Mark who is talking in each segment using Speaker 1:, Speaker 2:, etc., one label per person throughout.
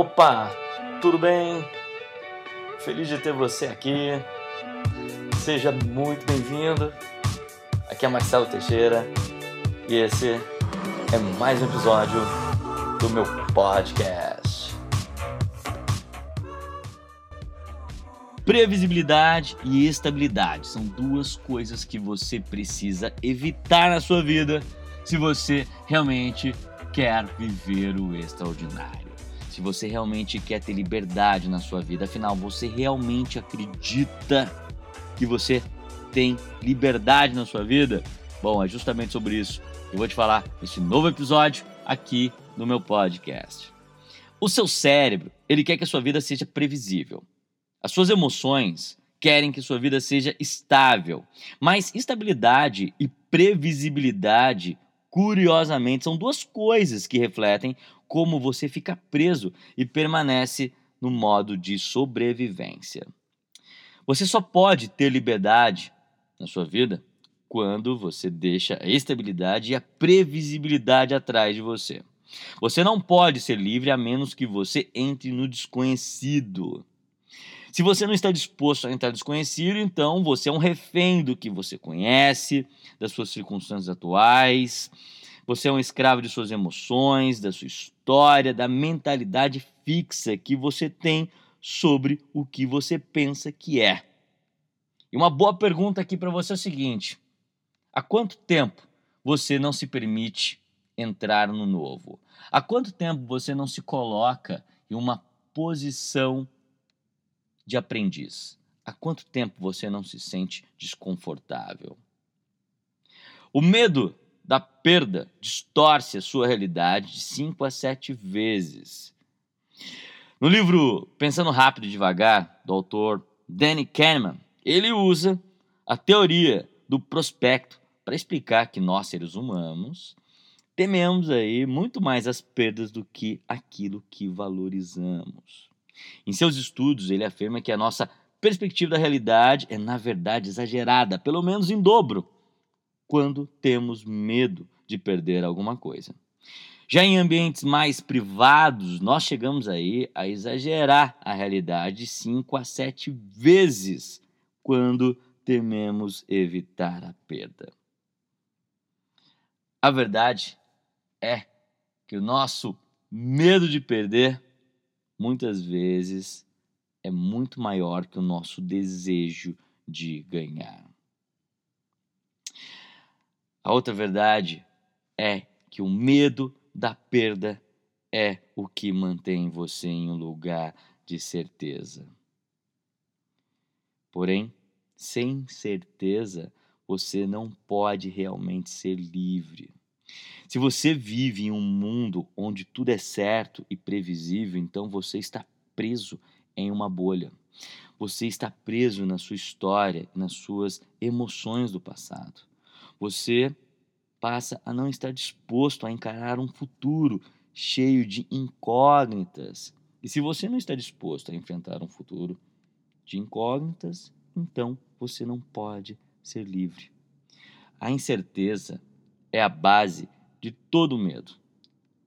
Speaker 1: Opa, tudo bem? Feliz de ter você aqui. Seja muito bem-vindo. Aqui é Marcelo Teixeira e esse é mais um episódio do meu podcast. Previsibilidade e estabilidade são duas coisas que você precisa evitar na sua vida se você realmente quer viver o extraordinário se você realmente quer ter liberdade na sua vida, afinal, você realmente acredita que você tem liberdade na sua vida? Bom, é justamente sobre isso que eu vou te falar nesse novo episódio aqui no meu podcast. O seu cérebro, ele quer que a sua vida seja previsível. As suas emoções querem que sua vida seja estável. Mas estabilidade e previsibilidade, curiosamente, são duas coisas que refletem como você fica preso e permanece no modo de sobrevivência. Você só pode ter liberdade na sua vida quando você deixa a estabilidade e a previsibilidade atrás de você. Você não pode ser livre a menos que você entre no desconhecido. Se você não está disposto a entrar desconhecido, então você é um refém do que você conhece, das suas circunstâncias atuais, você é um escravo de suas emoções, da sua história, da mentalidade fixa que você tem sobre o que você pensa que é. E uma boa pergunta aqui para você é o seguinte: há quanto tempo você não se permite entrar no novo? Há quanto tempo você não se coloca em uma posição de aprendiz? Há quanto tempo você não se sente desconfortável? O medo da perda distorce a sua realidade de 5 a 7 vezes. No livro Pensando Rápido e Devagar, do autor Danny Kahneman, ele usa a teoria do prospecto para explicar que nós, seres humanos, tememos aí muito mais as perdas do que aquilo que valorizamos. Em seus estudos, ele afirma que a nossa perspectiva da realidade é, na verdade, exagerada, pelo menos em dobro quando temos medo de perder alguma coisa. Já em ambientes mais privados, nós chegamos aí a exagerar a realidade 5 a 7 vezes quando tememos evitar a perda. A verdade é que o nosso medo de perder muitas vezes é muito maior que o nosso desejo de ganhar. A outra verdade é que o medo da perda é o que mantém você em um lugar de certeza. Porém, sem certeza, você não pode realmente ser livre. Se você vive em um mundo onde tudo é certo e previsível, então você está preso em uma bolha. Você está preso na sua história, nas suas emoções do passado você passa a não estar disposto a encarar um futuro cheio de incógnitas. E se você não está disposto a enfrentar um futuro de incógnitas, então você não pode ser livre. A incerteza é a base de todo medo.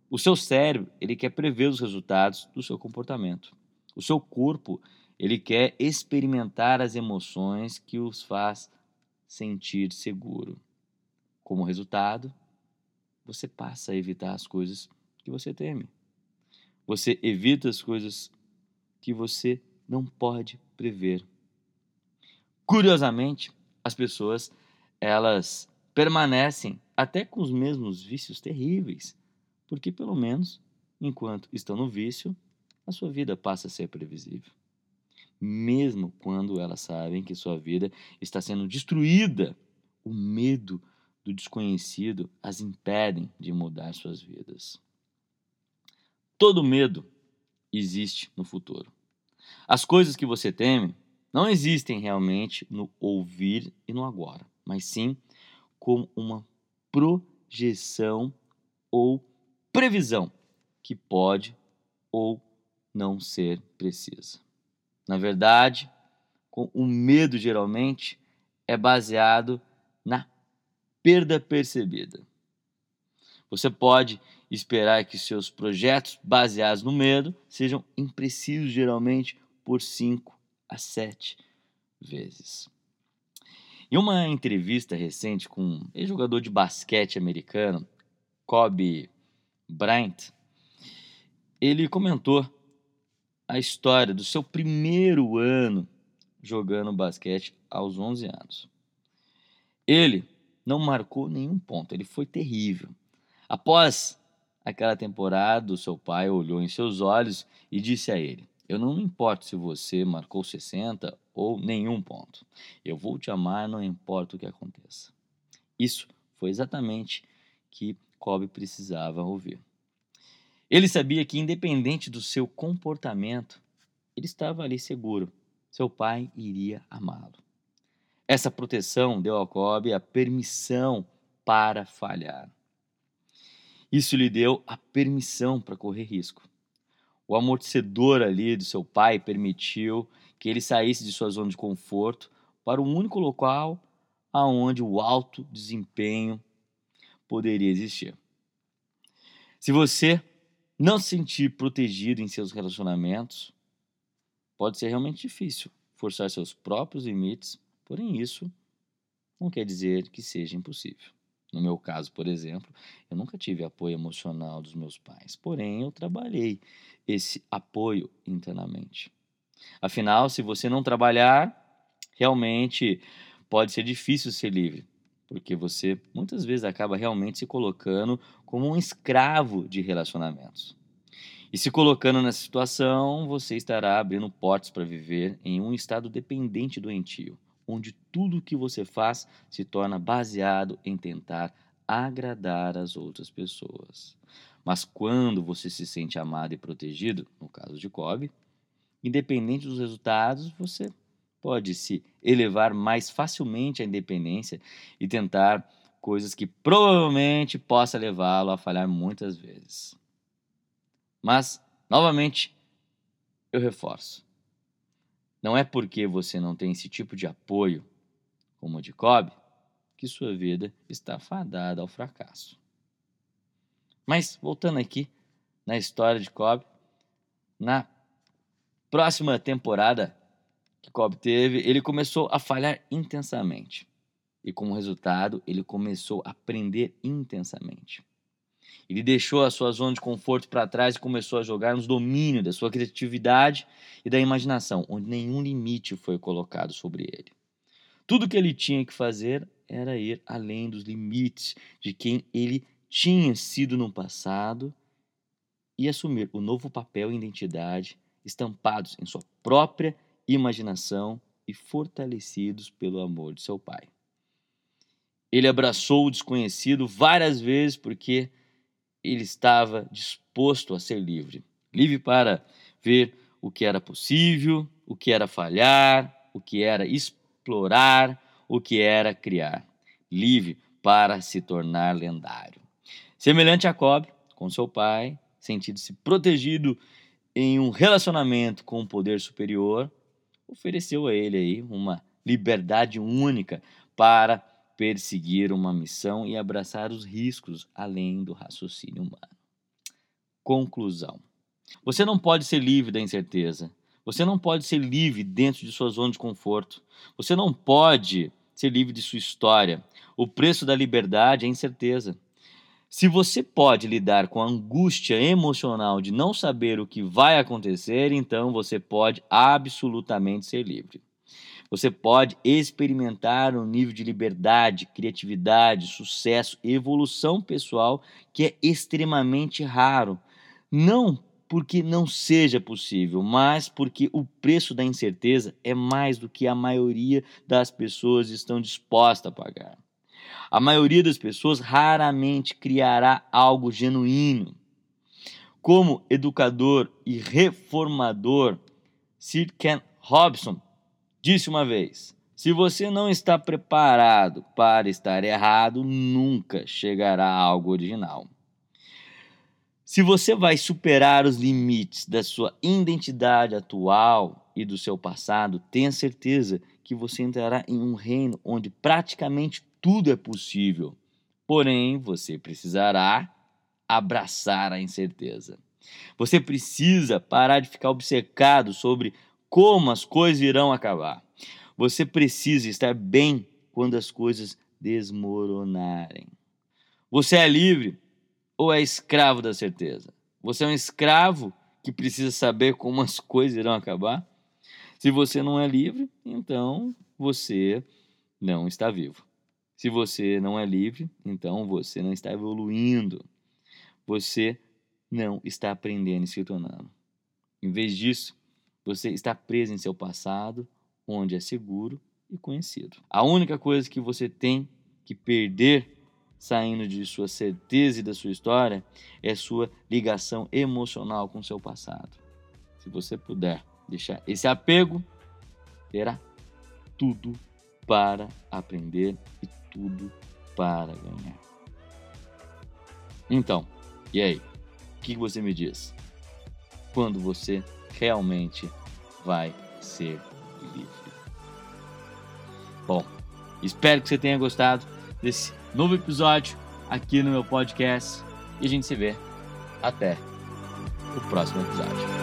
Speaker 1: O seu cérebro, ele quer prever os resultados do seu comportamento. O seu corpo, ele quer experimentar as emoções que os faz sentir seguro. Como resultado, você passa a evitar as coisas que você teme. Você evita as coisas que você não pode prever. Curiosamente, as pessoas elas permanecem até com os mesmos vícios terríveis, porque pelo menos enquanto estão no vício, a sua vida passa a ser previsível. Mesmo quando elas sabem que sua vida está sendo destruída, o medo do desconhecido as impedem de mudar suas vidas. Todo medo existe no futuro. As coisas que você teme não existem realmente no ouvir e no agora, mas sim como uma projeção ou previsão que pode ou não ser precisa. Na verdade, o medo geralmente é baseado na perda percebida. Você pode esperar que seus projetos baseados no medo sejam imprecisos geralmente por 5 a 7 vezes. Em uma entrevista recente com um ex-jogador de basquete americano, Kobe Bryant, ele comentou a história do seu primeiro ano jogando basquete aos 11 anos. Ele não marcou nenhum ponto, ele foi terrível. Após aquela temporada, o seu pai olhou em seus olhos e disse a ele: Eu não me importo se você marcou 60 ou nenhum ponto. Eu vou te amar, não importa o que aconteça. Isso foi exatamente que Kobe precisava ouvir. Ele sabia que, independente do seu comportamento, ele estava ali seguro. Seu pai iria amá-lo. Essa proteção deu a Kobe a permissão para falhar. Isso lhe deu a permissão para correr risco. O amortecedor ali do seu pai permitiu que ele saísse de sua zona de conforto para o único local aonde o alto desempenho poderia existir. Se você não se sentir protegido em seus relacionamentos, pode ser realmente difícil forçar seus próprios limites, porém isso não quer dizer que seja impossível. No meu caso, por exemplo, eu nunca tive apoio emocional dos meus pais, porém eu trabalhei esse apoio internamente. Afinal, se você não trabalhar, realmente pode ser difícil ser livre, porque você muitas vezes acaba realmente se colocando como um escravo de relacionamentos. E se colocando nessa situação, você estará abrindo portas para viver em um estado dependente doentio, onde tudo que você faz se torna baseado em tentar agradar as outras pessoas. Mas quando você se sente amado e protegido, no caso de Kobe, independente dos resultados, você pode se elevar mais facilmente à independência e tentar coisas que provavelmente possa levá-lo a falhar muitas vezes. Mas, novamente, eu reforço. Não é porque você não tem esse tipo de apoio, como o de Kobe, que sua vida está fadada ao fracasso. Mas, voltando aqui na história de Kobe, na próxima temporada que Kobe teve, ele começou a falhar intensamente. E como resultado, ele começou a aprender intensamente. Ele deixou a sua zona de conforto para trás e começou a jogar nos domínios da sua criatividade e da imaginação, onde nenhum limite foi colocado sobre ele. Tudo que ele tinha que fazer era ir além dos limites de quem ele tinha sido no passado e assumir o novo papel e identidade estampados em sua própria imaginação e fortalecidos pelo amor de seu pai. Ele abraçou o desconhecido várias vezes porque ele estava disposto a ser livre livre para ver o que era possível, o que era falhar, o que era explorar, o que era criar. Livre para se tornar lendário. Semelhante a Cobb, com seu pai, sentindo-se protegido em um relacionamento com um poder superior, ofereceu a ele aí uma liberdade única para perseguir uma missão e abraçar os riscos além do raciocínio humano. Conclusão: Você não pode ser livre da incerteza. Você não pode ser livre dentro de sua zona de conforto. Você não pode ser livre de sua história. O preço da liberdade é incerteza. Se você pode lidar com a angústia emocional de não saber o que vai acontecer, então você pode absolutamente ser livre. Você pode experimentar um nível de liberdade, criatividade, sucesso, evolução pessoal que é extremamente raro. Não porque não seja possível, mas porque o preço da incerteza é mais do que a maioria das pessoas estão dispostas a pagar. A maioria das pessoas raramente criará algo genuíno. Como educador e reformador, Sir Ken Robson disse uma vez: se você não está preparado para estar errado, nunca chegará a algo original. Se você vai superar os limites da sua identidade atual e do seu passado, tenha certeza que você entrará em um reino onde praticamente tudo é possível. Porém, você precisará abraçar a incerteza. Você precisa parar de ficar obcecado sobre como as coisas irão acabar. Você precisa estar bem quando as coisas desmoronarem. Você é livre ou é escravo da certeza? Você é um escravo que precisa saber como as coisas irão acabar? Se você não é livre, então você não está vivo. Se você não é livre, então você não está evoluindo. Você não está aprendendo e se tornando. Em vez disso, você está preso em seu passado, onde é seguro e conhecido. A única coisa que você tem que perder saindo de sua certeza e da sua história é sua ligação emocional com seu passado. Se você puder deixar esse apego, terá tudo para aprender e tudo para ganhar. Então, e aí? O que você me diz? Quando você realmente vai ser livre? Bom, espero que você tenha gostado desse novo episódio aqui no meu podcast e a gente se vê até o próximo episódio.